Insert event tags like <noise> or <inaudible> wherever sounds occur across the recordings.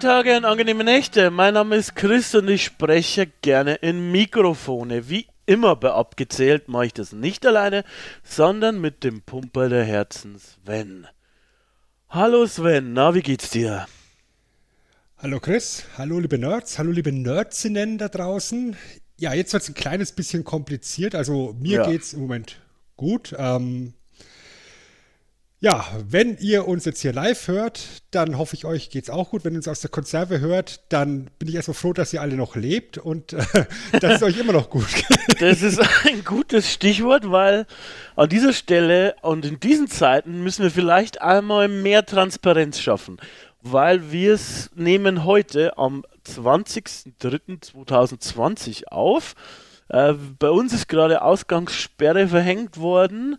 Tage und angenehme Nächte. Mein Name ist Chris und ich spreche gerne in Mikrofone. Wie immer bei Abgezählt mache ich das nicht alleine, sondern mit dem Pumper der Herzen Sven. Hallo Sven, na, wie geht's dir? Hallo Chris, hallo liebe Nerds, hallo liebe Nerdsinnen da draußen. Ja, jetzt wird es ein kleines bisschen kompliziert. Also mir Ja. geht's im Moment gut. Ähm, ja, wenn ihr uns jetzt hier live hört, dann hoffe ich, euch geht's auch gut. Wenn ihr uns aus der Konserve hört, dann bin ich erstmal froh, dass ihr alle noch lebt und äh, <laughs> dass es euch immer noch gut geht. Das ist ein gutes Stichwort, weil an dieser Stelle und in diesen Zeiten müssen wir vielleicht einmal mehr Transparenz schaffen, weil wir es nehmen heute am 20.03.2020 auf. Äh, bei uns ist gerade Ausgangssperre verhängt worden.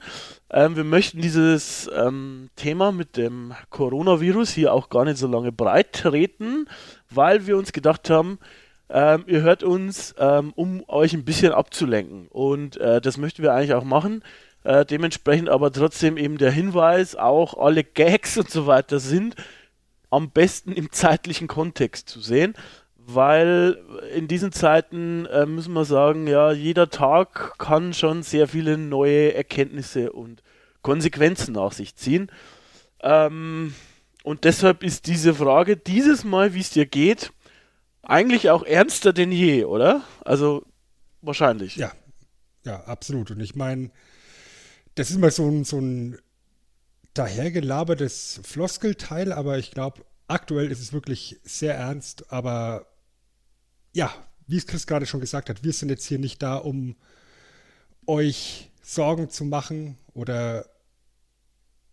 Ähm, wir möchten dieses ähm, Thema mit dem Coronavirus hier auch gar nicht so lange breit treten, weil wir uns gedacht haben, ähm, ihr hört uns, ähm, um euch ein bisschen abzulenken. Und äh, das möchten wir eigentlich auch machen. Äh, dementsprechend aber trotzdem eben der Hinweis, auch alle Gags und so weiter sind am besten im zeitlichen Kontext zu sehen, weil in diesen Zeiten äh, müssen wir sagen, ja, jeder Tag kann schon sehr viele neue Erkenntnisse und Konsequenzen nach sich ziehen. Ähm, und deshalb ist diese Frage dieses Mal, wie es dir geht, eigentlich auch ernster denn je, oder? Also wahrscheinlich. Ja, ja, absolut. Und ich meine, das ist mal so ein, so ein dahergelabertes Floskelteil, aber ich glaube, aktuell ist es wirklich sehr ernst. Aber ja, wie es Chris gerade schon gesagt hat, wir sind jetzt hier nicht da, um euch Sorgen zu machen oder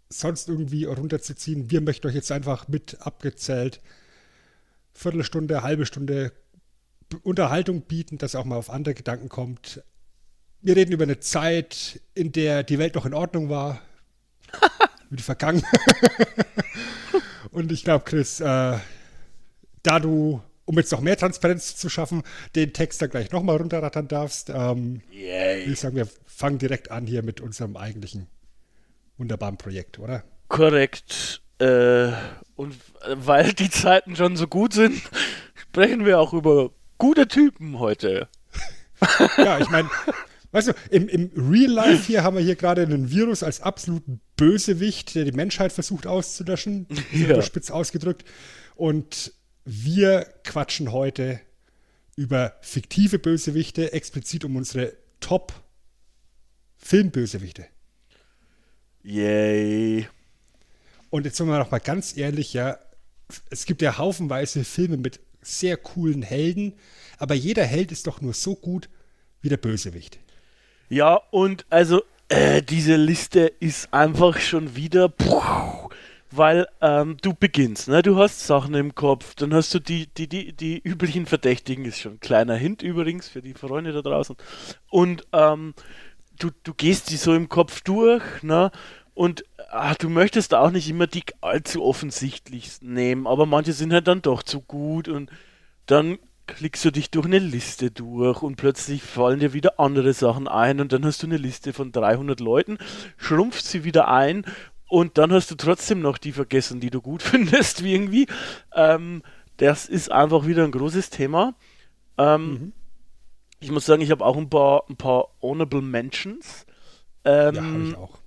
sonst irgendwie runterzuziehen. Wir möchten euch jetzt einfach mit abgezählt Viertelstunde, halbe Stunde Unterhaltung bieten, dass ihr auch mal auf andere Gedanken kommt. Wir reden über eine Zeit, in der die Welt noch in Ordnung war. <laughs> über die Vergangenheit. <laughs> Und ich glaube, Chris, äh, da du, um jetzt noch mehr Transparenz zu schaffen, den Text da gleich nochmal runterrattern darfst, ähm, Yay. würde ich sagen, wir fangen direkt an hier mit unserem eigentlichen wunderbaren Projekt, oder? Korrekt. Äh, und weil die Zeiten schon so gut sind, sprechen wir auch über gute Typen heute. <laughs> Ja, ich meine, weißt du, im, im Real Life hier haben wir hier gerade einen Virus als absoluten Bösewicht, der die Menschheit versucht auszulöschen, Ja. überspitzt ausgedrückt. Und wir quatschen heute über fiktive Bösewichte, explizit um unsere Top-Filmbösewichte. Yay. Und jetzt sind wir noch mal ganz ehrlich, ja, es gibt ja haufenweise Filme mit sehr coolen Helden, aber jeder Held ist doch nur so gut wie der Bösewicht. Ja, und also äh, diese Liste ist einfach schon wieder, puh, weil ähm, du beginnst, ne? Du hast Sachen im Kopf, dann hast du die, die, die, die <laughs> üblichen Verdächtigen, ist schon ein kleiner Hint übrigens für die Freunde da draußen. Und ähm, du, du gehst die so im Kopf durch, ne? Und ach, du möchtest auch nicht immer die allzu offensichtlichsten nehmen, aber manche sind halt dann doch zu gut und dann klickst du dich durch eine Liste durch und plötzlich fallen dir wieder andere Sachen ein und dann hast du eine Liste von 300 Leuten, schrumpft sie wieder ein und dann hast du trotzdem noch die vergessen, die du gut <laughs> findest, wie irgendwie. Ähm, das ist einfach wieder ein großes Thema. Ähm, Ich muss sagen, ich habe auch ein paar, ein paar Honorable Mentions. Ähm, Ja, habe ich auch.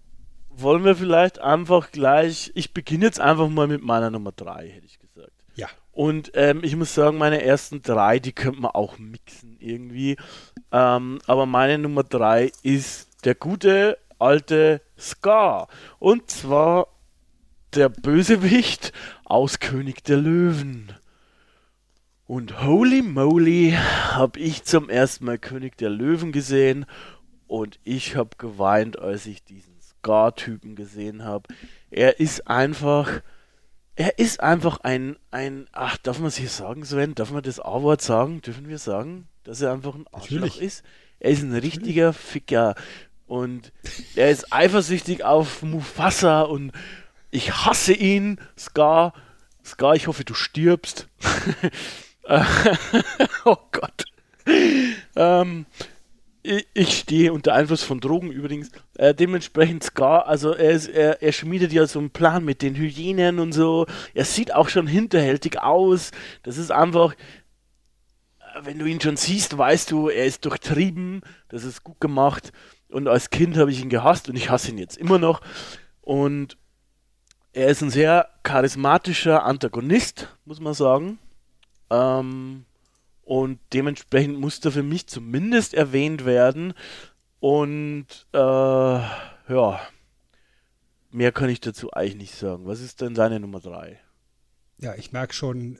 wollen wir vielleicht einfach gleich, ich beginne jetzt einfach mal mit meiner Nummer 3, hätte ich gesagt. Ja. Und ähm, ich muss sagen, meine ersten drei, die könnte man auch mixen irgendwie. Ähm, aber meine Nummer drei ist der gute alte Scar. Und zwar der Bösewicht aus König der Löwen. Und holy moly, habe ich zum ersten Mal König der Löwen gesehen und ich habe geweint, als ich diesen Scar-Typen gesehen habe. Er ist einfach, er ist einfach ein, ein, ach, darf man es hier sagen, Sven? Darf man das A-Wort sagen? Dürfen wir sagen, dass er einfach ein Arschloch Natürlich. ist? Er ist ein richtiger Ficker und er ist eifersüchtig auf Mufasa und ich hasse ihn, Scar. Scar, ich hoffe, du stirbst. <laughs> Oh Gott. Ähm, ich, ich stehe unter Einfluss von Drogen übrigens. Äh, dementsprechend Scar, also er, ist, er, er schmiedet ja so einen Plan mit den Hyänen und so. Er sieht auch schon hinterhältig aus. Das ist einfach, wenn du ihn schon siehst, weißt du, er ist durchtrieben. Das ist gut gemacht. Und als Kind habe ich ihn gehasst und ich hasse ihn jetzt immer noch. Und er ist ein sehr charismatischer Antagonist, muss man sagen. Ähm, und dementsprechend muss er für mich zumindest erwähnt werden. Und äh, ja, mehr kann ich dazu eigentlich nicht sagen. Was ist denn seine Nummer 3? Ja, ich merke schon,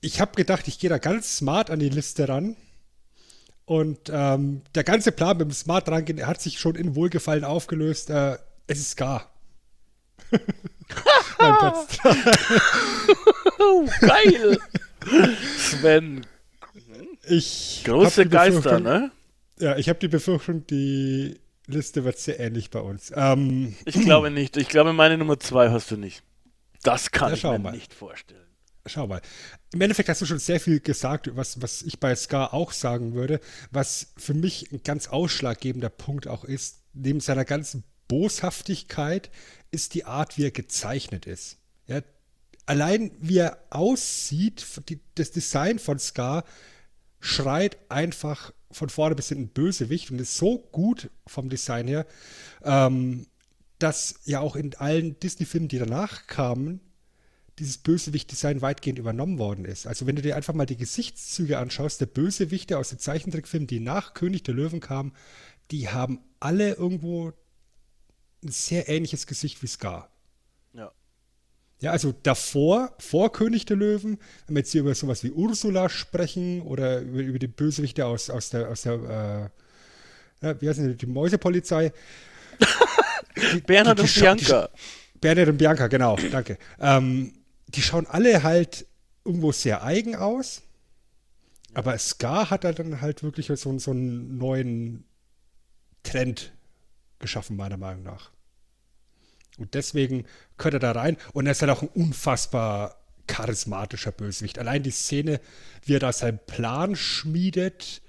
ich habe gedacht, ich gehe da ganz smart an die Liste ran. Und ähm, der ganze Plan mit dem Smart rangehen hat sich schon in Wohlgefallen aufgelöst. Äh, es ist <laughs> Oh, <laughs> geil! Sven, Ich große Geister, ne? Ja, ich habe die Befürchtung, die Liste wird sehr ähnlich bei uns. Ähm, Ich glaube nicht. Ich glaube, meine Nummer 2 hast du nicht. Das kann Ja, ich mir mal. nicht vorstellen. Schau mal. Im Endeffekt hast du schon sehr viel gesagt, was, was ich bei Scar auch sagen würde, was für mich ein ganz ausschlaggebender Punkt auch ist, neben seiner ganzen Boshaftigkeit, ist die Art, wie er gezeichnet ist. Ja, allein wie er aussieht, die, das Design von Scar schreit einfach von vorne bis hinten Bösewicht und ist so gut vom Design her, ähm, dass ja auch in allen Disney-Filmen, die danach kamen, dieses Bösewicht-Design weitgehend übernommen worden ist. Also wenn du dir einfach mal die Gesichtszüge anschaust, der Bösewichte aus den Zeichentrickfilmen, die nach König der Löwen kamen, die haben alle irgendwo ein sehr ähnliches Gesicht wie Scar. Ja. Ja, also davor, vor König der Löwen, wenn wir jetzt hier über sowas wie Ursula sprechen oder über, über die Bösewichte aus, aus der, aus der äh, ja, wie heißt denn die, Mäusepolizei. Die- <laughs> Bernhard die- die und Bianca. Bernhard und Bianca, genau, danke. Ähm, die schauen alle halt irgendwo sehr eigen aus. Aber Scar hat da dann halt wirklich so, so einen neuen Trend geschaffen, meiner Meinung nach. Und deswegen gehört er da rein. Und er ist halt auch ein unfassbar charismatischer Bösewicht. Allein die Szene, wie er da seinen Plan schmiedet,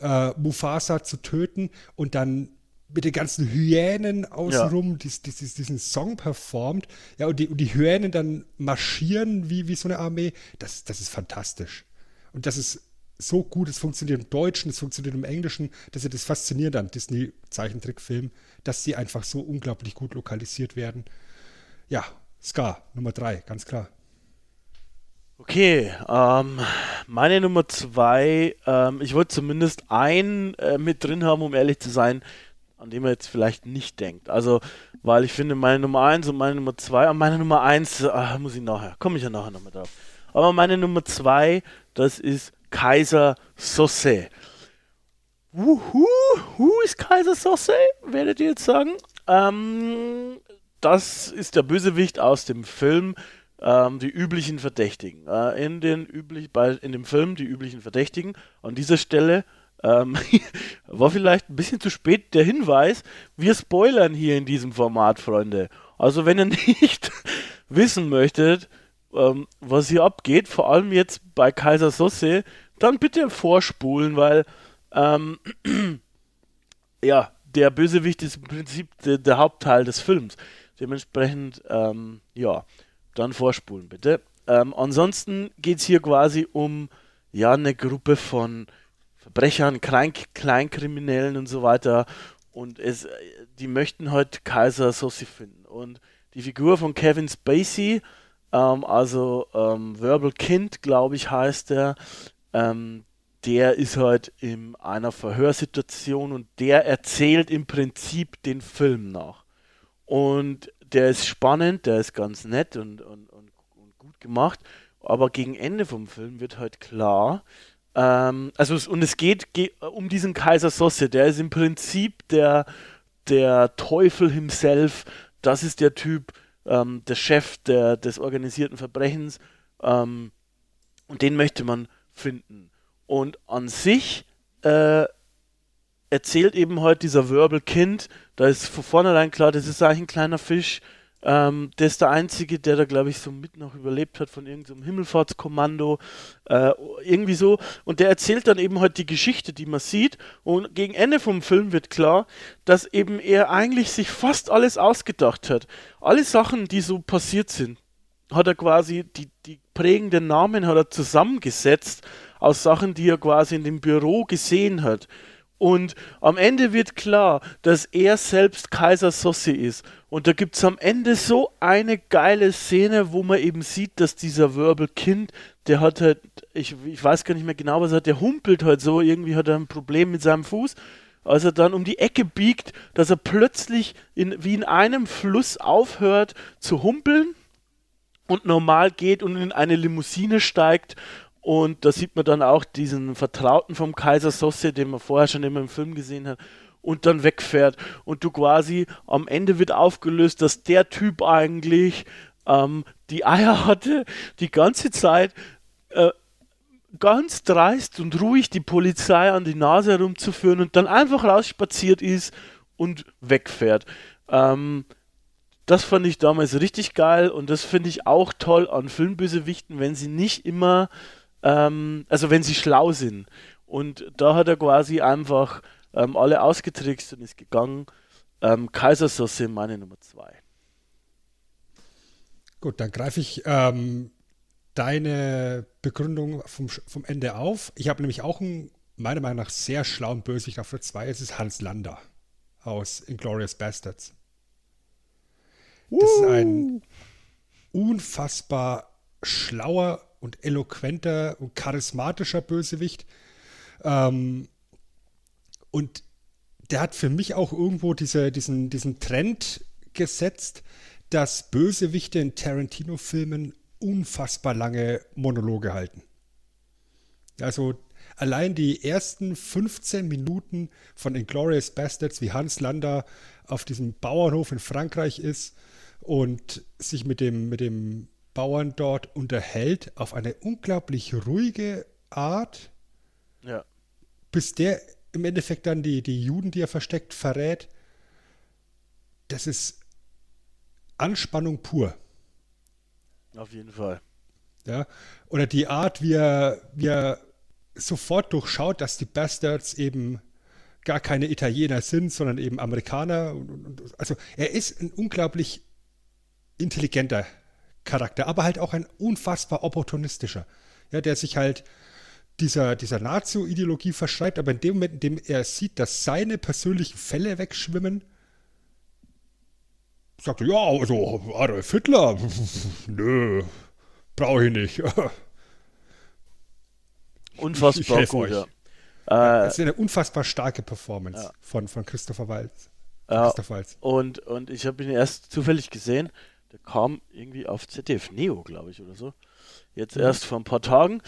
äh, Mufasa zu töten und dann mit den ganzen Hyänen außenrum dies, dies, dies, diesen Song performt. Ja, und die, und die Hyänen dann marschieren wie, wie so eine Armee. Das, das ist fantastisch. Und das ist so gut. Es funktioniert im Deutschen, es funktioniert im Englischen. Das ist das Faszinierende an Disney-Zeichentrickfilmen, dass sie einfach so unglaublich gut lokalisiert werden. Ja, Scar, Nummer drei, ganz klar. Okay, ähm, meine Nummer zwei, ähm, ich wollte zumindest einen äh, mit drin haben, um ehrlich zu sein, an dem man jetzt vielleicht nicht denkt. Also, weil ich finde, meine Nummer eins und meine Nummer zwei, an meine Nummer eins, ah, muss ich nachher, komme ich ja nachher nochmal drauf. Aber meine Nummer zwei, das ist Kaiser Sosse. Wuhu, who ist Kaiser Sosse? Werdet ihr jetzt sagen? Ähm, das ist der Bösewicht aus dem Film ähm, Die üblichen Verdächtigen. Äh, in, den üblich, bei, in dem Film Die üblichen Verdächtigen. An dieser Stelle ähm, <laughs> war vielleicht ein bisschen zu spät der Hinweis. Wir spoilern hier in diesem Format, Freunde. Also wenn ihr <laughs> nicht wissen möchtet, ähm, was hier abgeht, vor allem jetzt bei Kaiser Sosse, dann bitte vorspulen, weil ähm, <clears throat> ja, der Bösewicht ist im Prinzip der, der Hauptteil des Films. Dementsprechend, ähm, ja, dann vorspulen bitte. Ähm, ansonsten geht es hier quasi um ja eine Gruppe von Verbrechern, Klein Kleinkriminellen und so weiter. Und es, die möchten halt Kaiser Sossi finden. Und die Figur von Kevin Spacey, ähm, also ähm, Verbal Kind, glaube ich, heißt er, ähm, der ist halt in einer Verhörsituation und der erzählt im Prinzip den Film nach. Und der ist spannend, der ist ganz nett und, und, und, und gut gemacht. Aber gegen Ende vom Film wird halt klar, ähm, also es, und es geht, geht um diesen Kaiser Sosse, der ist im Prinzip der, der Teufel himself, das ist der Typ, ähm, der Chef der, des organisierten Verbrechens ähm, und den möchte man finden. Und an sich äh, erzählt eben heute dieser Wirbelkind, da ist von vornherein klar, das ist eigentlich ein kleiner Fisch, ähm, der ist der Einzige, der da, glaube ich, so mit noch überlebt hat von irgendeinem so Himmelfahrtskommando. Äh, irgendwie so. Und der erzählt dann eben halt die Geschichte, die man sieht. Und gegen Ende vom Film wird klar, dass eben er eigentlich sich fast alles ausgedacht hat. Alle Sachen, die so passiert sind, hat er quasi, die, die prägenden Namen hat er zusammengesetzt aus Sachen, die er quasi in dem Büro gesehen hat. Und am Ende wird klar, dass er selbst Kaiser Sossi ist. Und da gibt es am Ende so eine geile Szene, wo man eben sieht, dass dieser Wirbelkind, der hat halt, ich, ich weiß gar nicht mehr genau, was er hat, der humpelt halt so, irgendwie hat er ein Problem mit seinem Fuß. Als er dann um die Ecke biegt, dass er plötzlich in, wie in einem Fluss aufhört zu humpeln und normal geht und in eine Limousine steigt und da sieht man dann auch diesen Vertrauten vom Kaiser Sosse, den man vorher schon immer im Film gesehen hat, und dann wegfährt. Und du quasi am Ende wird aufgelöst, dass der Typ eigentlich ähm, die Eier hatte, die ganze Zeit äh, ganz dreist und ruhig die Polizei an die Nase herumzuführen und dann einfach rausspaziert ist und wegfährt. Ähm, das fand ich damals richtig geil und das finde ich auch toll an Filmbösewichten, wenn sie nicht immer ähm, also wenn sie schlau sind. Und da hat er quasi einfach ähm, alle ausgetrickst und ist gegangen. Ähm, Kaisersoße meine Nummer zwei. Gut, dann greife ich ähm, deine Begründung vom, vom Ende auf. Ich habe nämlich auch einen, meiner Meinung nach, sehr schlauen Bösewicht auf der 2. Es ist Hans Lander aus Inglorious Bastards. Das uh. ist ein unfassbar schlauer und eloquenter und charismatischer Bösewicht. Ähm, und der hat für mich auch irgendwo diese, diesen, diesen Trend gesetzt, dass Bösewichte in Tarantino-Filmen unfassbar lange Monologe halten. Also allein die ersten 15 Minuten von Inglourious Bastards, wie Hans Lander auf diesem Bauernhof in Frankreich ist und sich mit dem, mit dem Bauern dort unterhält auf eine unglaublich ruhige Art. Ja. Bis der im Endeffekt dann die, die Juden, die er versteckt, verrät. Das ist Anspannung pur. Auf jeden Fall. Ja. Oder die Art, wie er, wie er sofort durchschaut, dass die Bastards eben gar keine Italiener sind, sondern eben Amerikaner. Also er ist ein unglaublich intelligenter Charakter, aber halt auch ein unfassbar opportunistischer, ja, der sich halt dieser, dieser Nazi-Ideologie verschreibt, aber in dem Moment, in dem er sieht, dass seine persönlichen Fälle wegschwimmen, sagt er, ja, also Adolf Hitler, <laughs> nö, brauche ich nicht. <laughs> Unfassbar ich, ich gut, ja. Das ist eine unfassbar starke Performance ja. von, von Christopher Waltz. Ja, Christoph Waltz. Und, und ich habe ihn erst zufällig gesehen der kam irgendwie auf ZDF Neo, glaube ich, oder so. Jetzt mhm. erst vor ein paar Tagen.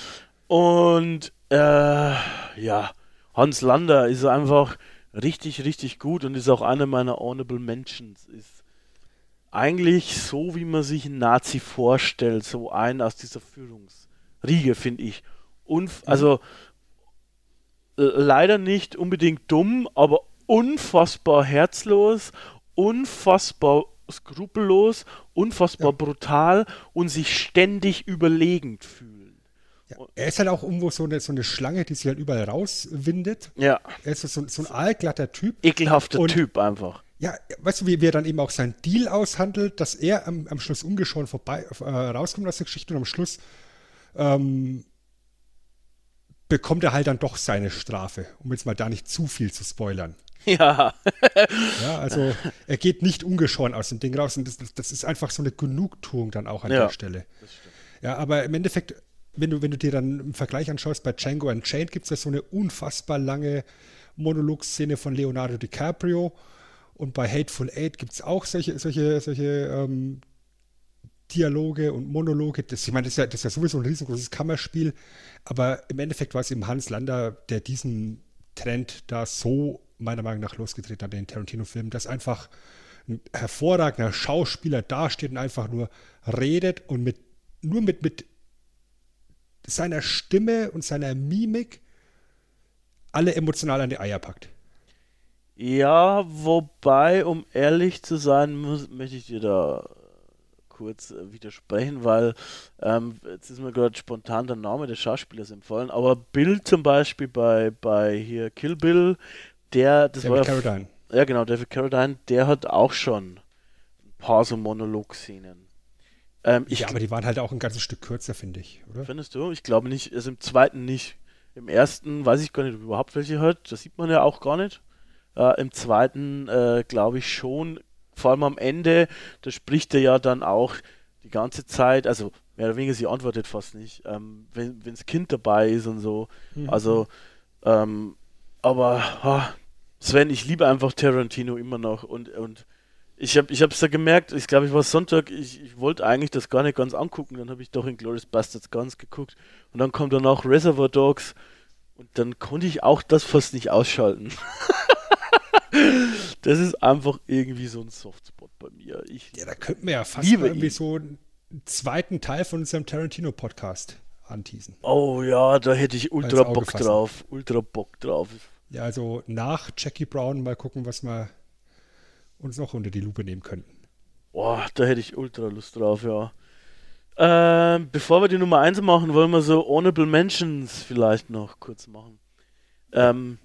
Und äh, ja, Hans Lander ist einfach richtig, richtig gut und ist auch einer meiner Honorable Mentions. Ist eigentlich so, wie man sich einen Nazi vorstellt, so ein aus dieser Führungsriege, finde ich. Unf mhm. Also leider nicht unbedingt dumm, aber unfassbar herzlos, unfassbar skrupellos, unfassbar ja. brutal und sich ständig überlegend fühlen. Ja, er ist halt auch irgendwo so eine, so eine Schlange, die sich halt überall rauswindet. Ja. Er ist so, so ein aalglatter Typ. Ekelhafter und, Typ einfach. Ja, weißt du, wie, wie er dann eben auch seinen Deal aushandelt, dass er am, am Schluss ungeschoren vorbei äh, rauskommt aus der Geschichte und am Schluss ähm, bekommt er halt dann doch seine Strafe, um jetzt mal da nicht zu viel zu spoilern. <laughs> Ja. ja, also er geht nicht ungeschoren aus dem Ding raus und das, das ist einfach so eine Genugtuung dann auch an ja, der Stelle. Ja, aber im Endeffekt, wenn du, wenn du dir dann im Vergleich anschaust, bei Django Unchained gibt es ja so eine unfassbar lange Monologszene von Leonardo DiCaprio und bei Hateful Eight gibt es auch solche, solche, solche ähm, Dialoge und Monologe. Das, ich meine, das ist, ja, das ist ja sowieso ein riesengroßes Kammerspiel, aber im Endeffekt war es eben Hans Lander, der diesen Trend da so meiner Meinung nach losgedreht hat, den Tarantino-Film, dass einfach ein hervorragender Schauspieler dasteht und einfach nur redet und mit, nur mit, mit seiner Stimme und seiner Mimik alle emotional an die Eier packt. Ja, wobei, um ehrlich zu sein, muss, möchte ich dir da kurz widersprechen, weil ähm, jetzt ist mir gerade spontan der Name des Schauspielers empfohlen, aber Bill zum Beispiel bei, bei hier Kill Bill, der, das David war Carradine. ja genau, David Carradine, der hat auch schon ein paar so Monolog-Szenen. Ähm, ich ja, aber die waren halt auch ein ganzes Stück kürzer, finde ich, oder? Findest du? Ich glaube nicht, also im zweiten nicht. Im ersten weiß ich gar nicht, ob überhaupt welche hat. Das sieht man ja auch gar nicht. Äh, Im zweiten äh, glaube ich schon, vor allem am Ende, da spricht er ja dann auch die ganze Zeit, also mehr oder weniger, sie antwortet fast nicht, ähm, wenn das Kind dabei ist und so. Mhm. Also, ähm, aber ha, Sven, ich liebe einfach Tarantino immer noch und, und ich habe ich es da gemerkt, ich glaube, ich war Sonntag, ich, ich wollte eigentlich das gar nicht ganz angucken, dann habe ich doch in Glorious Bastards ganz geguckt und dann kommt dann auch Reservoir Dogs und dann konnte ich auch das fast nicht ausschalten. <laughs> das ist einfach irgendwie so ein Softspot bei mir. Ich Ja, da könnten wir ja fast irgendwie ihn. so einen zweiten Teil von unserem Tarantino-Podcast anteasen. Oh ja, da hätte ich ultra Bock fassen. drauf. Ultra Bock drauf. Ja, also nach Jackie Brown mal gucken, was wir uns noch unter die Lupe nehmen könnten. Boah, da hätte ich ultra Lust drauf, ja. Ähm, bevor wir die Nummer 1 machen, wollen wir so Honorable Mentions vielleicht noch kurz machen. Ähm,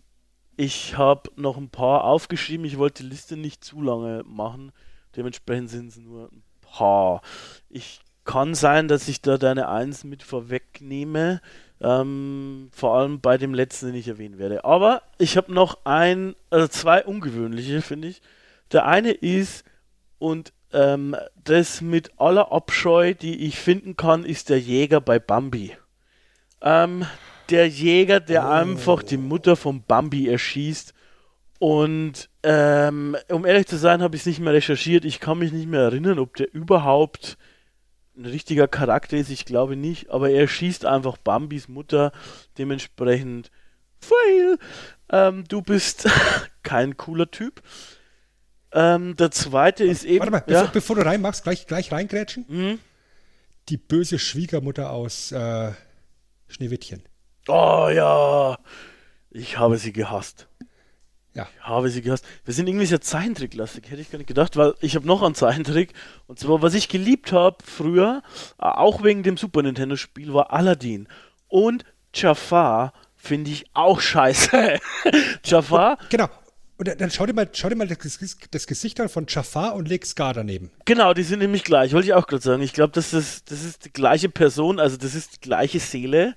ich habe noch ein paar aufgeschrieben. Ich wollte die Liste nicht zu lange machen. Dementsprechend sind es nur ein paar. Ich kann sein, dass ich da deine 1 mit vorwegnehme. Ähm, vor allem bei dem letzten, den ich erwähnen werde. Aber ich habe noch ein, also zwei ungewöhnliche, finde ich. Der eine ist, und ähm, das mit aller Abscheu, die ich finden kann, ist der Jäger bei Bambi. Ähm, der Jäger, der einfach die Mutter von Bambi erschießt. Und ähm, um ehrlich zu sein, habe ich es nicht mehr recherchiert. Ich kann mich nicht mehr erinnern, ob der überhaupt ein richtiger Charakter ist. Ich glaube nicht. Aber er schießt einfach Bambis Mutter. Dementsprechend, fail. Ähm, du bist <laughs> kein cooler Typ. Ähm, der zweite ist eben. Warte mal, bevor, ja. bevor du reinmachst, gleich, gleich reingrätschen. Mhm. Die böse Schwiegermutter aus äh, Schneewittchen. Oh ja, ich habe sie gehasst. Ja. Habe sie gehasst. Wir sind irgendwie sehr Zeichentricklastig, hätte ich gar nicht gedacht, weil ich habe noch einen Zeichentrick. Und zwar, was ich geliebt habe früher, äh, auch wegen dem Super Nintendo-Spiel, war Aladdin. Und Jafar finde ich auch scheiße. <laughs> Jafar, Genau. Und dann- schau dir mal, schau dir mal das, das Gesicht an von Jafar und leg Scar daneben. genau, die sind nämlich gleich, wollte ich auch gerade sagen. Ich glaube, das ist, das ist die gleiche Person, also das ist die gleiche Seele.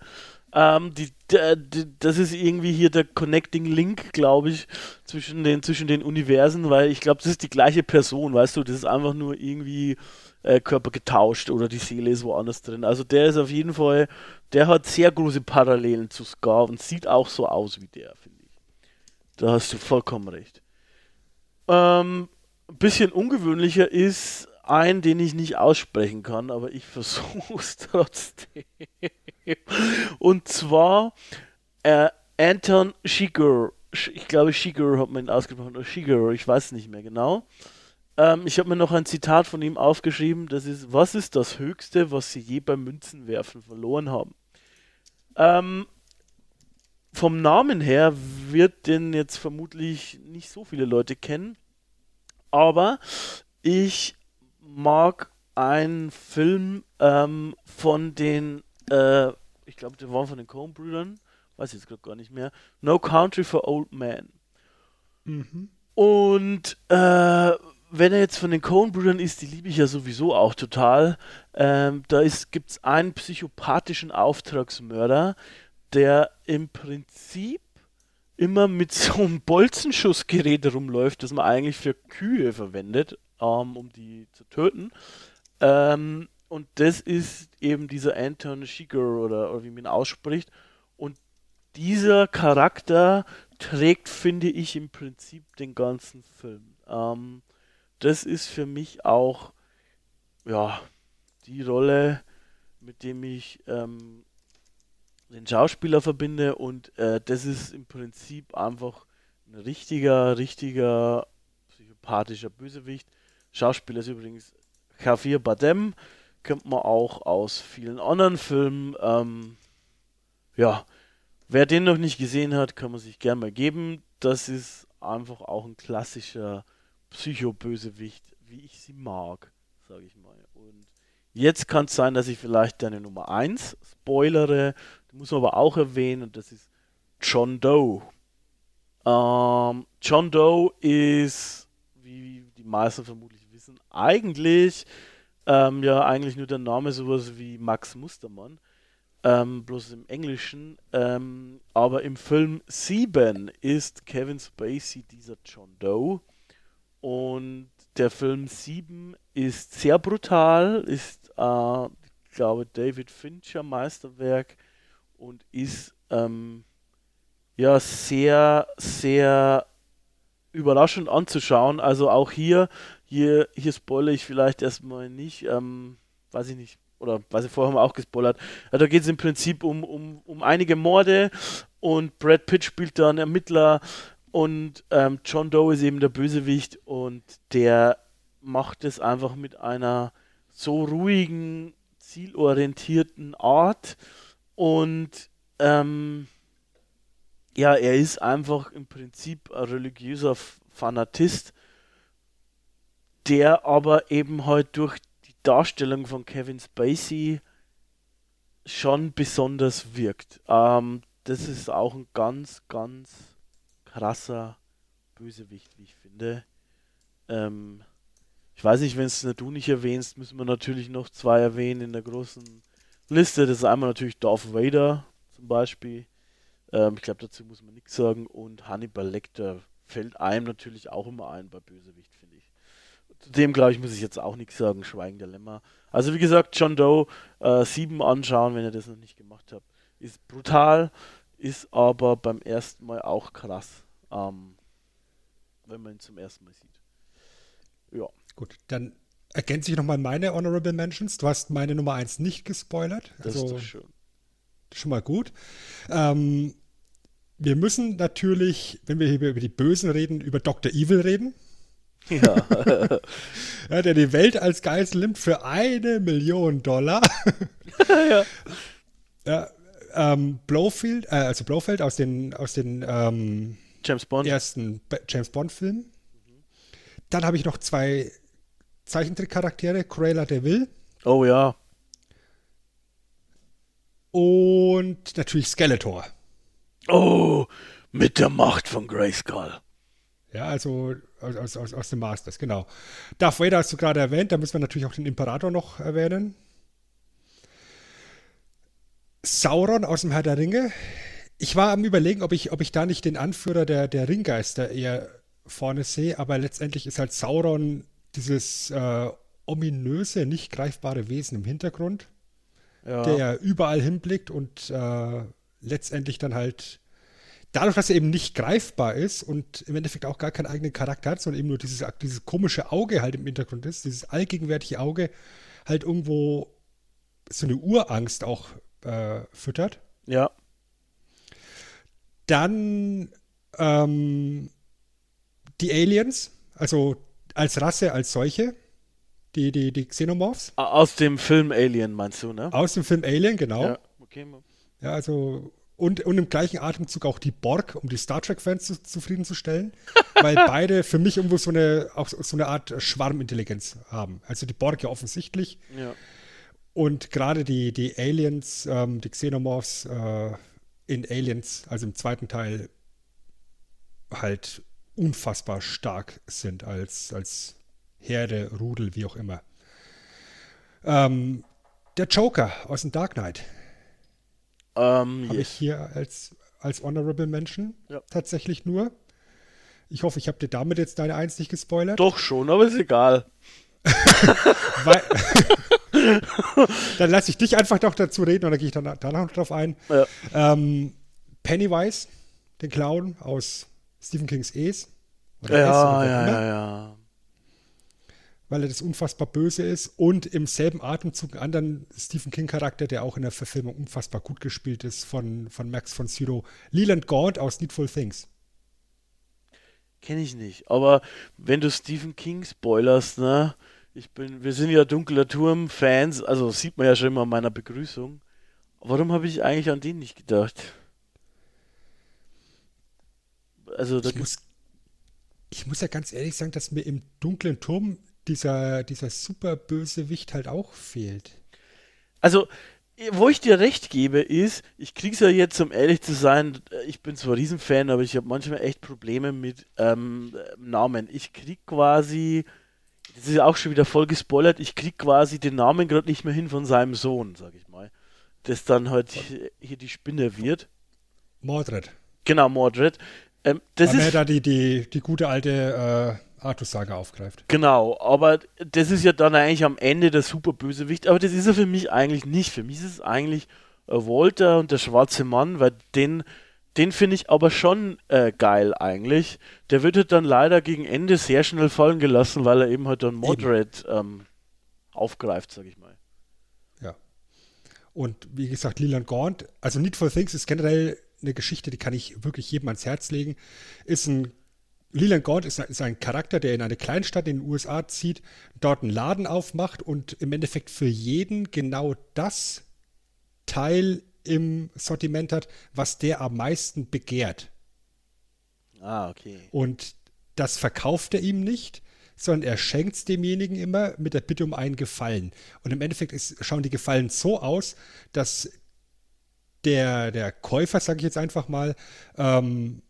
Ähm, die, die, das ist irgendwie hier der Connecting Link, glaube ich, zwischen den, zwischen den Universen, weil ich glaube, das ist die gleiche Person, weißt du, das ist einfach nur irgendwie äh, Körper getauscht oder die Seele ist woanders drin. Also der ist auf jeden Fall, der hat sehr große Parallelen zu Scar und sieht auch so aus wie der, finde ich. Da hast du vollkommen recht. Ähm, bisschen ungewöhnlicher ist ein, den ich nicht aussprechen kann, aber ich <laughs> versuche es trotzdem. Und zwar äh, Anton Shiger. Sch- Ich glaube, Shiger hat man ihn ausgesprochen, oder Shiger, ich weiß nicht mehr genau. Ähm, ich habe mir noch ein Zitat von ihm aufgeschrieben, das ist, was ist das Höchste, was Sie je beim Münzenwerfen verloren haben? Ähm, vom Namen her wird den jetzt vermutlich nicht so viele Leute kennen, aber ich mag einen Film ähm, von den, äh, ich glaube, der war von den Coen-Brüdern, weiß ich jetzt gerade gar nicht mehr, No Country for Old Men. Und äh, wenn er jetzt von den Coen-Brüdern ist, die liebe ich ja sowieso auch total. Ähm, da gibt es einen psychopathischen Auftragsmörder, der im Prinzip immer mit so einem Bolzenschussgerät rumläuft, das man eigentlich für Kühe verwendet, ähm, um die zu töten. Ähm, und das ist eben dieser Anton Shiger oder, oder wie man ihn ausspricht. Und dieser Charakter trägt, finde ich, im Prinzip den ganzen Film. Ähm, das ist für mich auch ja die Rolle, mit dem ich ähm, den Schauspieler verbinde und äh, das ist im Prinzip einfach ein richtiger, richtiger psychopathischer Bösewicht. Schauspieler ist übrigens Javier Bardem, kennt man auch aus vielen anderen Filmen. Ähm, ja, wer den noch nicht gesehen hat, kann man sich gerne mal geben. Das ist einfach auch ein klassischer Psychobösewicht, wie ich sie mag, sage ich mal. Und jetzt kann es sein, dass ich vielleicht deine Nummer 1 spoilere. Das muss man aber auch erwähnen, und das ist John Doe. Ähm, John Doe ist, wie die meisten vermutlich wissen, eigentlich ähm, ja eigentlich nur der Name sowas wie Max Mustermann. Ähm, bloß im Englischen. Ähm, aber im Film 7 ist Kevin Spacey dieser John Doe. Und der Film 7 ist sehr brutal, ist, äh, ich glaube, David Fincher Meisterwerk und ist ähm, ja sehr, sehr überraschend anzuschauen. Also auch hier, hier, hier spoilere ich vielleicht erstmal nicht, ähm, weiß ich nicht, oder weiß ich vorher haben wir auch gespoilert. Ja, da geht es im Prinzip um, um, um einige Morde und Brad Pitt spielt da einen Ermittler und ähm, John Doe ist eben der Bösewicht und der macht es einfach mit einer so ruhigen, zielorientierten Art und ähm, ja, er ist einfach im Prinzip ein religiöser Fanatist, der aber eben halt durch die Darstellung von Kevin Spacey schon besonders wirkt. Ähm, das ist auch ein ganz, ganz krasser Bösewicht, wie ich finde. Ähm, ich weiß nicht, wenn es du nicht erwähnst, müssen wir natürlich noch zwei erwähnen in der großen Liste. Das ist einmal natürlich Darth Vader zum Beispiel. Ähm, ich glaube, dazu muss man nichts sagen. Und Hannibal Lecter fällt einem natürlich auch immer ein bei Bösewicht. Zudem, glaube ich, muss ich jetzt auch nichts sagen, Schweigen der Lämmer. Also wie gesagt, John Doe äh, 7 anschauen, wenn ihr das noch nicht gemacht habt. Ist brutal, ist aber beim ersten Mal auch krass, ähm, wenn man ihn zum ersten Mal sieht. Ja. Gut, dann ergänze ich nochmal meine Honorable Mentions. Du hast meine Nummer 1 nicht gespoilert. Das also, ist doch schön. Schon mal gut. Ähm, wir müssen natürlich, wenn wir hier über die Bösen reden, über Dr. Evil reden. Ja. <laughs> ja der die Welt als Geisel nimmt für eine Million Dollar. <laughs> ja. ja ähm, Blowfield, äh, also Blowfield aus den, aus den ähm, James Bond. ersten James Bond-Filmen. Dann habe ich noch zwei Zeichentrickcharaktere, Cruella de Vil. Oh ja. Und natürlich Skeletor. Oh, mit der Macht von Grayskull. Ja, also aus, aus, aus dem Masters, genau. Darth Vader hast du gerade erwähnt, da müssen wir natürlich auch den Imperator noch erwähnen. Sauron aus dem Herr der Ringe. Ich war am überlegen, ob ich, ob ich da nicht den Anführer der, der Ringgeister eher vorne sehe, aber letztendlich ist halt Sauron dieses äh, ominöse, nicht greifbare Wesen im Hintergrund, ja. der überall hinblickt und äh, letztendlich dann halt dadurch, dass er eben nicht greifbar ist und im Endeffekt auch gar keinen eigenen Charakter hat, sondern eben nur dieses, dieses komische Auge halt im Hintergrund ist, dieses allgegenwärtige Auge halt irgendwo so eine Urangst auch äh, füttert. Ja. Dann ähm, die Aliens, also als Rasse, als solche, die, die, die Xenomorphs. Aus dem Film Alien meinst du, ne? Aus dem Film Alien, genau. Ja, okay. Ja, also und, und im gleichen Atemzug auch die Borg, um die Star Trek-Fans zu, zufriedenzustellen, <laughs> weil beide für mich irgendwo so eine, auch so eine Art Schwarmintelligenz haben. Also die Borg ja offensichtlich. Ja. Und gerade die, die Aliens, ähm, die Xenomorphs äh, in Aliens, also im zweiten Teil, halt unfassbar stark sind als, als Herde, Rudel, wie auch immer. Ähm, der Joker aus dem Dark Knight. Ähm, habe yes. ich hier als, als Honorable Mention ja. tatsächlich nur. Ich hoffe, ich habe dir damit jetzt deine Eins nicht gespoilert. Doch schon, aber ist egal. <laughs> <laughs> Dann lasse ich dich einfach doch dazu reden und dann gehe ich dann danach noch drauf ein. Ja. Ähm, Pennywise, den Clown aus Stephen Kings. Oder ja, ja, ja, ja weil er das unfassbar böse ist und im selben Atemzug einen anderen Stephen King-Charakter, der auch in der Verfilmung unfassbar gut gespielt ist, von, von Max von Sydow, Leland Gaunt aus Needful Things. Kenne ich nicht. Aber wenn du Stephen King spoilerst, ne? Ich bin, wir sind ja Dunkler Turm-Fans, also sieht man ja schon immer an meiner Begrüßung. Warum habe ich eigentlich an den nicht gedacht? Also ich muss, ich muss ja ganz ehrlich sagen, dass mir im dunklen Turm dieser, dieser super Bösewicht halt auch fehlt. Also, wo ich dir recht gebe, ist, ich krieg's ja jetzt, um ehrlich zu sein, ich bin zwar Riesenfan, aber ich habe manchmal echt Probleme mit ähm, Namen. Ich krieg quasi, das ist ja auch schon wieder voll gespoilert, ich krieg quasi den Namen gerade nicht mehr hin von seinem Sohn, sag ich mal. Das dann halt hier die Spinne wird. Mordred. Genau, Mordred. Ähm, das Weil ist, da die, die, die gute alte äh, Artus-Saga aufgreift. Genau, aber das ist ja dann eigentlich am Ende der super Bösewicht, aber das ist er für mich eigentlich nicht. Für mich ist es eigentlich äh, Walter und der schwarze Mann, weil den, den finde ich aber schon äh, geil eigentlich. Der wird halt dann leider gegen Ende sehr schnell fallen gelassen, weil er eben halt dann Moderate ähm, aufgreift, sag ich mal. Ja. Und wie gesagt, Leland Gaunt, also Need for Things ist generell eine Geschichte, die kann ich wirklich jedem ans Herz legen. Ist ein Leland Gaunt ist, ist ein Charakter, der in eine Kleinstadt in den USA zieht, dort einen Laden aufmacht und im Endeffekt für jeden genau das Teil im Sortiment hat, was der am meisten begehrt. Ah, okay. Und das verkauft er ihm nicht, sondern er schenkt es demjenigen immer mit der Bitte um einen Gefallen. Und im Endeffekt ist, schauen die Gefallen so aus, dass der, der Käufer, sage ich jetzt einfach mal, ähm,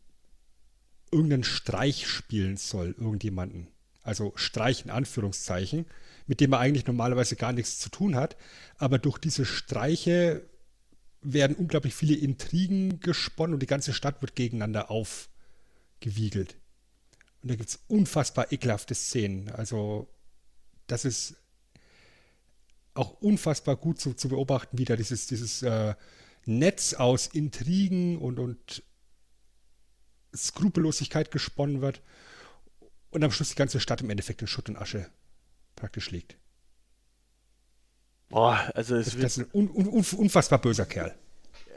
irgendeinen Streich spielen soll, irgendjemanden. Also Streich in Anführungszeichen, mit dem er eigentlich normalerweise gar nichts zu tun hat. Aber durch diese Streiche werden unglaublich viele Intrigen gesponnen und die ganze Stadt wird gegeneinander aufgewiegelt. Und da gibt es unfassbar ekelhafte Szenen. Also, das ist auch unfassbar gut zu, zu beobachten, wie da dieses, dieses äh, Netz aus Intrigen und, und Skrupellosigkeit gesponnen wird und am Schluss die ganze Stadt im Endeffekt in Schutt und Asche praktisch liegt. Boah, also es das, das ist ein un, un, unfassbar böser Kerl.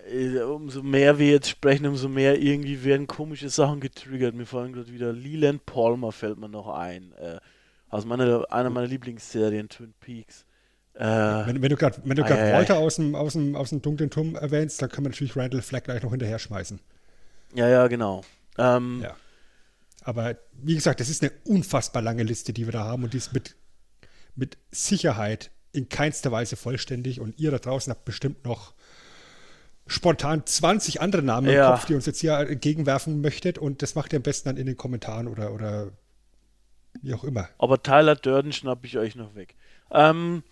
Äh, umso mehr wir jetzt sprechen, umso mehr irgendwie werden komische Sachen getriggert. Mir fallen gerade wieder Leland Palmer fällt mir noch ein. Äh, aus meiner, einer meiner Lieblingsserien, Twin Peaks. Äh, wenn, wenn, du gerade ah, Walter aus dem, aus, dem, aus dem dunklen Turm erwähnst, dann kann man natürlich Randall Flagg gleich noch hinterher schmeißen. Ja, ja, genau. Ähm, ja. Aber wie gesagt, das ist eine unfassbar lange Liste, die wir da haben und die ist mit, mit Sicherheit in keinster Weise vollständig und ihr da draußen habt bestimmt noch spontan 20 andere Namen ja. im Kopf, die uns jetzt hier entgegenwerfen möchtet und das macht ihr am besten dann in den Kommentaren oder, oder wie auch immer. Aber Tyler Durden schnapp ich euch noch weg. Ähm,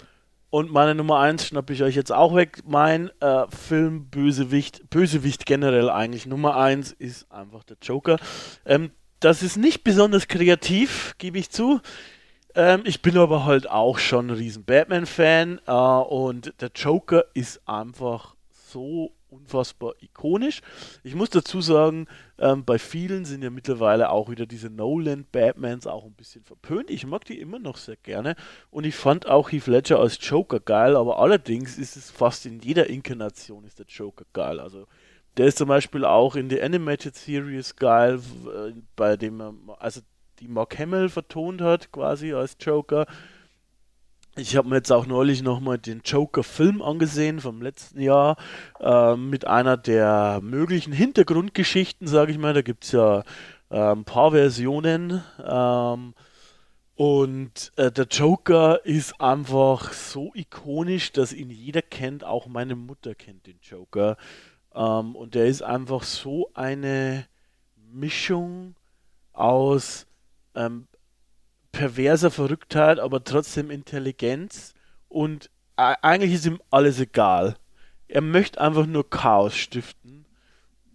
und meine Nummer 1 schnappe ich euch jetzt auch weg. Mein äh, Film Bösewicht, Bösewicht generell eigentlich Nummer 1 ist einfach der Joker. Ähm, das ist nicht besonders kreativ, gebe ich zu. Ähm, ich bin aber halt auch schon ein riesen Batman-Fan äh, und der Joker ist einfach so unfassbar ikonisch. Ich muss dazu sagen, ähm, bei vielen sind ja mittlerweile auch wieder diese Nolan-Batmans auch ein bisschen verpönt. Ich mag die immer noch sehr gerne und ich fand auch Heath Ledger als Joker geil, aber allerdings ist es fast in jeder Inkarnation ist der Joker geil. Also der ist zum Beispiel auch in der Animated Series geil, äh, bei dem er, also die Mark Hamill vertont hat quasi als Joker. Ich habe mir jetzt auch neulich nochmal den Joker-Film angesehen vom letzten Jahr äh, mit einer der möglichen Hintergrundgeschichten, sage ich mal. Da gibt es ja äh, ein paar Versionen. Ähm, und äh, der Joker ist einfach so ikonisch, dass ihn jeder kennt. Auch meine Mutter kennt den Joker. Ähm, und der ist einfach so eine Mischung aus ähm, perverser Verrücktheit, aber trotzdem Intelligenz und eigentlich ist ihm alles egal. Er möchte einfach nur Chaos stiften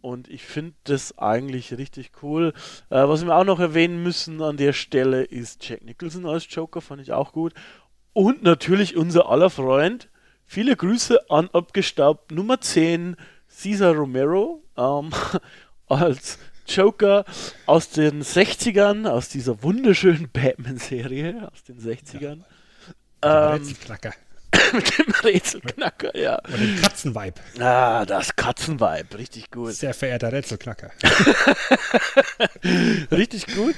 und ich finde das eigentlich richtig cool. Äh, was wir auch noch erwähnen müssen an der Stelle ist Jack Nicholson als Joker, fand ich auch gut. Und natürlich unser aller Freund. Viele Grüße an Abgestaubt Nummer 10, Cesar Romero, ähm, <laughs> als Joker aus den 60ern, aus dieser wunderschönen <laughs> Batman-Serie aus den 60ern. Ja. Ähm, <laughs> mit dem Rätselknacker, ja. Und dem Katzenweib. Ah, das Katzenweib, richtig gut. Sehr verehrter Rätselknacker. <laughs> richtig gut.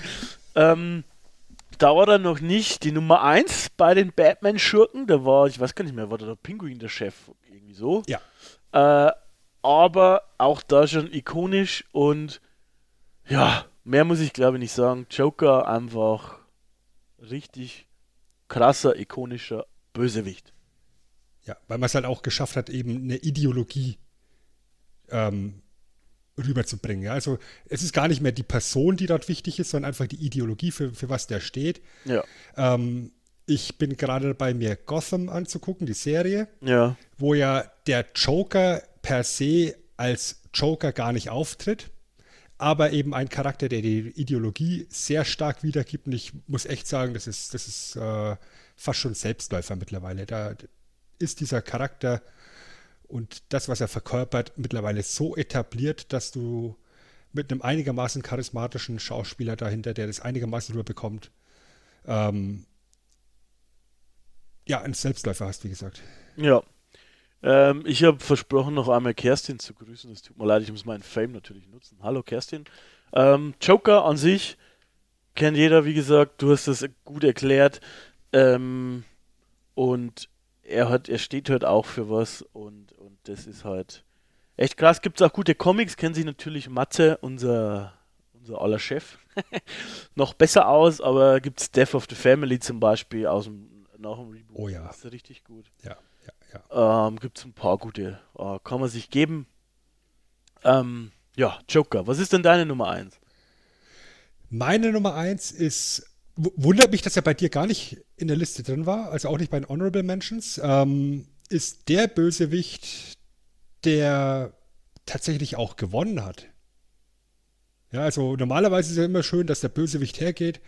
Ähm, da war dann noch nicht die Nummer 1 bei den Batman-Schurken. Da war, ich weiß gar nicht mehr, war da der Pinguin der Chef? Irgendwie so. Ja. Äh, aber auch da schon ikonisch und ja, mehr muss ich glaube ich nicht sagen. Joker einfach richtig krasser, ikonischer Bösewicht. Ja, weil man es halt auch geschafft hat, eben eine Ideologie ähm, rüberzubringen. Ja? Also es ist gar nicht mehr die Person, die dort wichtig ist, sondern einfach die Ideologie, für, für was der steht. Ja. Ähm, ich bin gerade dabei, mir Gotham anzugucken, die Serie, Ja. wo ja der Joker per se als Joker gar nicht auftritt, aber eben ein Charakter, der die Ideologie sehr stark wiedergibt. Und ich muss echt sagen, das ist, das ist äh, fast schon Selbstläufer mittlerweile. Da ist dieser Charakter und das, was er verkörpert, mittlerweile so etabliert, dass du mit einem einigermaßen charismatischen Schauspieler dahinter, der das einigermaßen rüberbekommt, ähm, ja, einen Selbstläufer hast, wie gesagt. Ja. Ähm, ich habe versprochen, noch einmal Kerstin zu grüßen. Es tut mir leid, ich muss meinen Fame natürlich nutzen. Hallo Kerstin. Ähm, Joker an sich kennt jeder, wie gesagt. Du hast das gut erklärt. Ähm, und er hat, er steht halt auch für was und, und das ist halt echt krass. Gibt es auch gute Comics, kennen sich natürlich Matze, unser, unser aller Chef, <laughs> noch besser aus, aber gibt es Death of the Family zum Beispiel aus dem, nach dem Reboot. Oh ja. Das ist richtig gut. Ja, ja. Ähm, Gibt es ein paar gute. Äh, kann man sich geben. Ähm, ja, Joker. Was ist denn deine Nummer 1? Meine Nummer eins ist, w- wundert mich, dass er bei dir gar nicht in der Liste drin war, also auch nicht bei den Honorable Mentions, ähm, ist der Bösewicht, der tatsächlich auch gewonnen hat. Ja, also normalerweise ist es ja immer schön, dass der Bösewicht hergeht,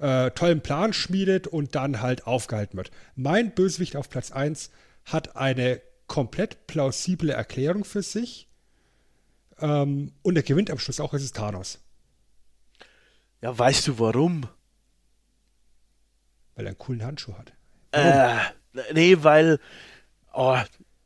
äh, tollen Plan schmiedet und dann halt aufgehalten wird. Mein Bösewicht auf Platz 1 hat eine komplett plausible Erklärung für sich ähm, und er gewinnt am Schluss auch, es ist Thanos. Ja, weißt du warum? Weil er einen coolen Handschuh hat. Äh, nee, weil. Oh,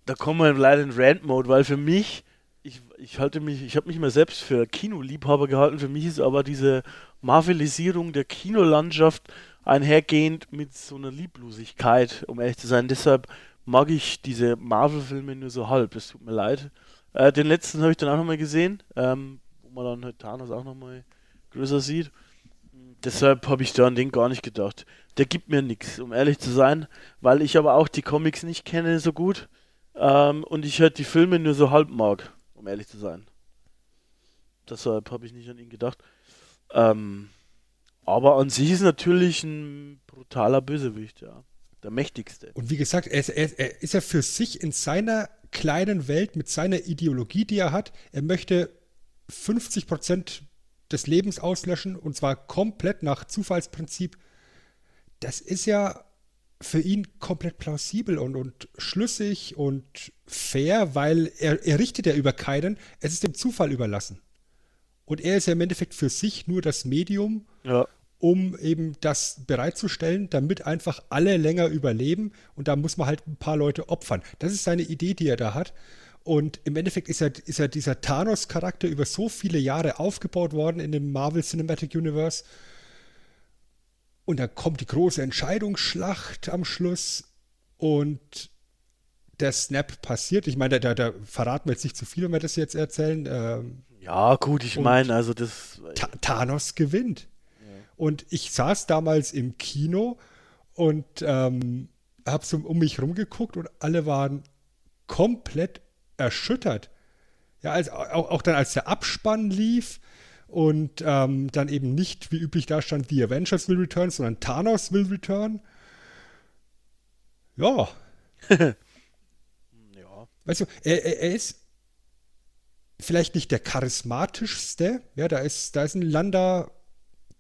da kommen wir leider in Rant-Mode, weil für mich. Ich, ich halte mich, ich habe mich mal selbst für Kinoliebhaber gehalten. Für mich ist aber diese Marvelisierung der Kinolandschaft einhergehend mit so einer Lieblosigkeit, um ehrlich zu sein. Deshalb mag ich diese Marvel-Filme nur so halb. Es tut mir leid. Äh, den letzten habe ich dann auch nochmal gesehen, ähm, wo man dann halt Thanos auch nochmal größer sieht. Deshalb habe ich da an den gar nicht gedacht. Der gibt mir nichts, um ehrlich zu sein, weil ich aber auch die Comics nicht kenne so gut ähm, und ich halt die Filme nur so halb mag, um ehrlich zu sein. Deshalb habe ich nicht an ihn gedacht. Ähm, aber an sich ist natürlich ein brutaler Bösewicht, ja. Der mächtigste. Und wie gesagt, er ist, er, er ist ja für sich in seiner kleinen Welt mit seiner Ideologie, die er hat, er möchte 50 Prozent des Lebens auslöschen und zwar komplett nach Zufallsprinzip. Das ist ja für ihn komplett plausibel und, und schlüssig und fair, weil er, er richtet ja über keinen, es ist dem Zufall überlassen. Und er ist ja im Endeffekt für sich nur das Medium, Ja. Um eben das bereitzustellen, damit einfach alle länger überleben. Und da muss man halt ein paar Leute opfern. Das ist seine Idee, die er da hat. Und im Endeffekt ist er, ist er dieser Thanos-Charakter über so viele Jahre aufgebaut worden in dem Marvel Cinematic Universe. Und dann kommt die große Entscheidungsschlacht am Schluss und der Snap passiert. Ich meine, da, da verraten wir jetzt nicht zu viel, wenn wir das jetzt erzählen. Ähm, Ja, gut, ich meine, also das. Ta Thanos gewinnt. Und ich saß damals im Kino und ähm, habe so um mich rumgeguckt und alle waren komplett erschüttert. Ja, also auch, auch dann, als der Abspann lief und ähm, dann eben nicht wie üblich da stand, The Avengers will return, sondern Thanos will return. Ja, <laughs> Ja. Weißt du, er, er, er ist vielleicht nicht der charismatischste, ja, da ist, da ist ein Landa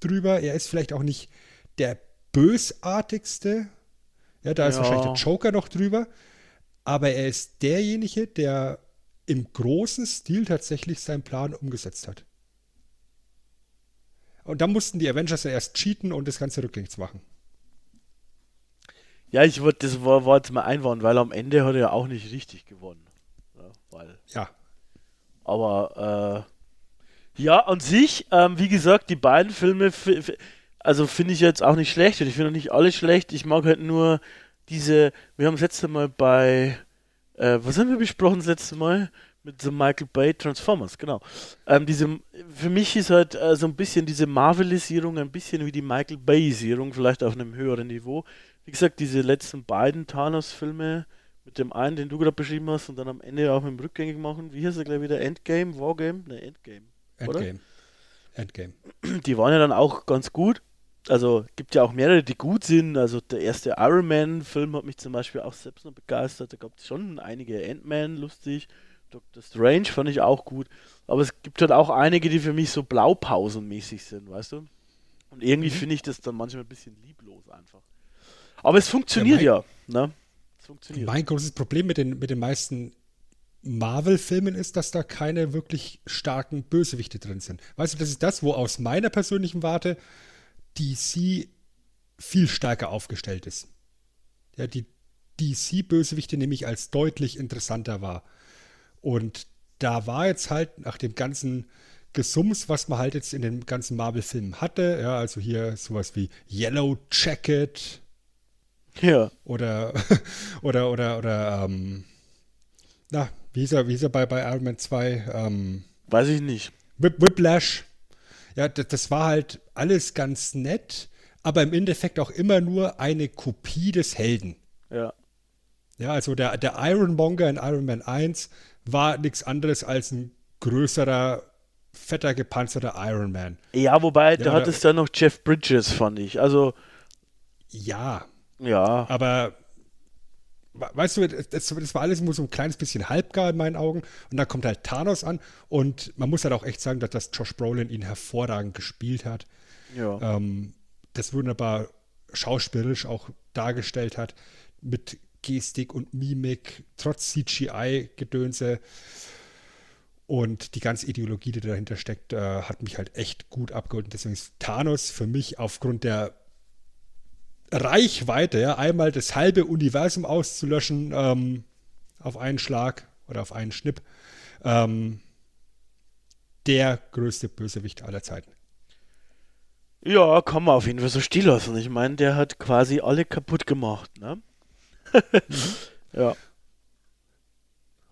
drüber, er ist vielleicht auch nicht der bösartigste, ja, da ist Ja. wahrscheinlich der Joker noch drüber, aber er ist derjenige, der im großen Stil tatsächlich seinen Plan umgesetzt hat. Und dann mussten die Avengers ja erst cheaten und das Ganze rückgängig machen. Ja, ich wollte, das jetzt mal Einwand, weil am Ende hat er ja auch nicht richtig gewonnen. Ja, weil, Ja, aber äh, ja, an sich, ähm, wie gesagt, die beiden Filme, also finde ich jetzt auch nicht schlecht und ich finde auch nicht alle schlecht. Ich mag halt nur diese, wir haben das letzte Mal bei, äh, was haben wir besprochen das letzte Mal? Mit so Michael Bay Transformers, genau. Ähm, diese, für mich ist halt äh, so ein bisschen diese Marvelisierung ein bisschen wie die Michael Bayisierung, vielleicht auf einem höheren Niveau. Wie gesagt, diese letzten beiden Thanos-Filme, mit dem einen, den du gerade beschrieben hast, und dann am Ende auch mit dem Rückgängig machen. Wie heißt er gleich wieder? Endgame? Wargame? Ne, Endgame. Oder? Endgame. Endgame. Die waren ja dann auch ganz gut. Also gibt ja auch mehrere, die gut sind. Also der erste Iron Man-Film hat mich zum Beispiel auch selbst noch begeistert. Da gab es schon einige Ant-Man lustig. Doctor Strange fand ich auch gut. Aber es gibt halt auch einige, die für mich so blaupausenmäßig sind, weißt du? Und irgendwie Mhm. finde ich das dann manchmal ein bisschen lieblos einfach. Aber es funktioniert ja, ne? Es funktioniert. Mein großes Problem mit den, mit den meisten Marvel-Filmen ist, dass da keine wirklich starken Bösewichte drin sind. Weißt du, das ist das, wo aus meiner persönlichen Warte DC viel stärker aufgestellt ist. Ja, die DC-Bösewichte nämlich als deutlich interessanter war. Und da war jetzt halt nach dem ganzen Gesums, was man halt jetzt in den ganzen Marvel-Filmen hatte, ja, also hier sowas wie Yellow Jacket, Ja. oder <laughs> oder oder oder ähm, na, wie hieß er, wie hieß er bei, bei Iron Man 2? Ähm, Weiß ich nicht. Whip, Whiplash. Ja, das, das war halt alles ganz nett, aber im Endeffekt auch immer nur eine Kopie des Helden. Ja. Ja, also der, der Ironmonger in Iron Man 1 war nichts anderes als ein größerer, fetter, gepanzerter Iron Man. Ja, wobei, da Ja, hat da- es dann noch Jeff Bridges, fand ich. Also, Ja, ja. aber weißt du, das, das war alles nur so ein kleines bisschen halbgar in meinen Augen. Und dann kommt halt Thanos an und man muss halt auch echt sagen, dass das Josh Brolin ihn hervorragend gespielt hat. ja. ähm, das wunderbar schauspielerisch auch dargestellt hat, mit Gestik und Mimik, trotz CGI-Gedönse. Und die ganze Ideologie, die dahinter steckt, äh, hat mich halt echt gut abgeholt. Und deswegen ist Thanos für mich aufgrund der Reichweite, ja, einmal das halbe Universum auszulöschen ähm, auf einen Schlag oder auf einen Schnipp, ähm, der größte Bösewicht aller Zeiten. Ja, kann man auf jeden Fall so stehen lassen. Ich meine, der hat quasi alle kaputt gemacht, ne? <laughs> ja.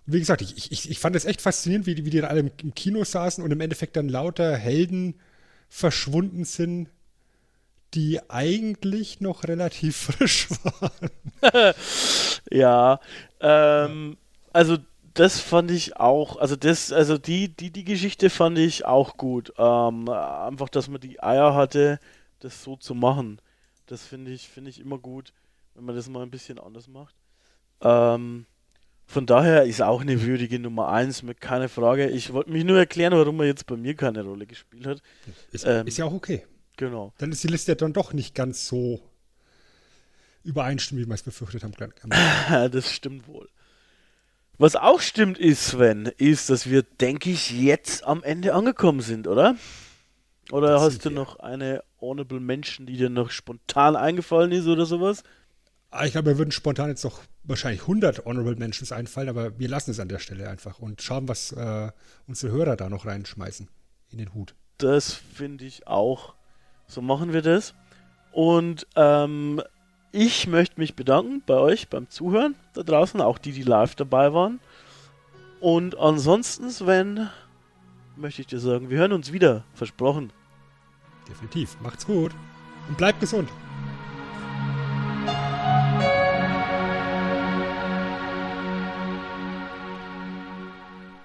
Und wie gesagt, ich, ich, ich fand es echt faszinierend, wie, die- wie die dann alle im Kino saßen und im Endeffekt dann lauter Helden verschwunden sind, die eigentlich noch relativ <laughs> frisch waren. <laughs> Ja, ähm, also das fand ich auch, also das, also die, die, die Geschichte fand ich auch gut. Ähm, einfach, dass man die Eier hatte, das so zu machen. Das finde ich, finde ich immer gut, wenn man das mal ein bisschen anders macht. Ähm, von daher ist auch eine würdige Nummer 1, mit keine Frage. Ich wollte mich nur erklären, warum er jetzt bei mir keine Rolle gespielt hat. Ist, Ähm. ist ja auch okay. Genau. Dann ist die Liste ja dann doch nicht ganz so übereinstimmend, wie wir es befürchtet haben. <laughs> das stimmt wohl. Was auch stimmt ist, Sven, ist, dass wir, denke ich, jetzt am Ende angekommen sind, oder? Oder Das hast du wir. noch eine Honorable Mention, die dir noch spontan eingefallen ist oder sowas? Ah, Ich glaube, mir würden spontan jetzt noch wahrscheinlich 100 Honorable Mentions einfallen, aber wir lassen es an der Stelle einfach und schauen, was äh, unsere Hörer da noch reinschmeißen in den Hut. Das finde ich auch. So machen wir das. Und ähm, ich möchte mich bedanken bei euch beim Zuhören da draußen, auch die, die live dabei waren. Und ansonsten, Sven, möchte ich dir sagen, wir hören uns wieder. Versprochen. Definitiv. Macht's gut und bleibt gesund.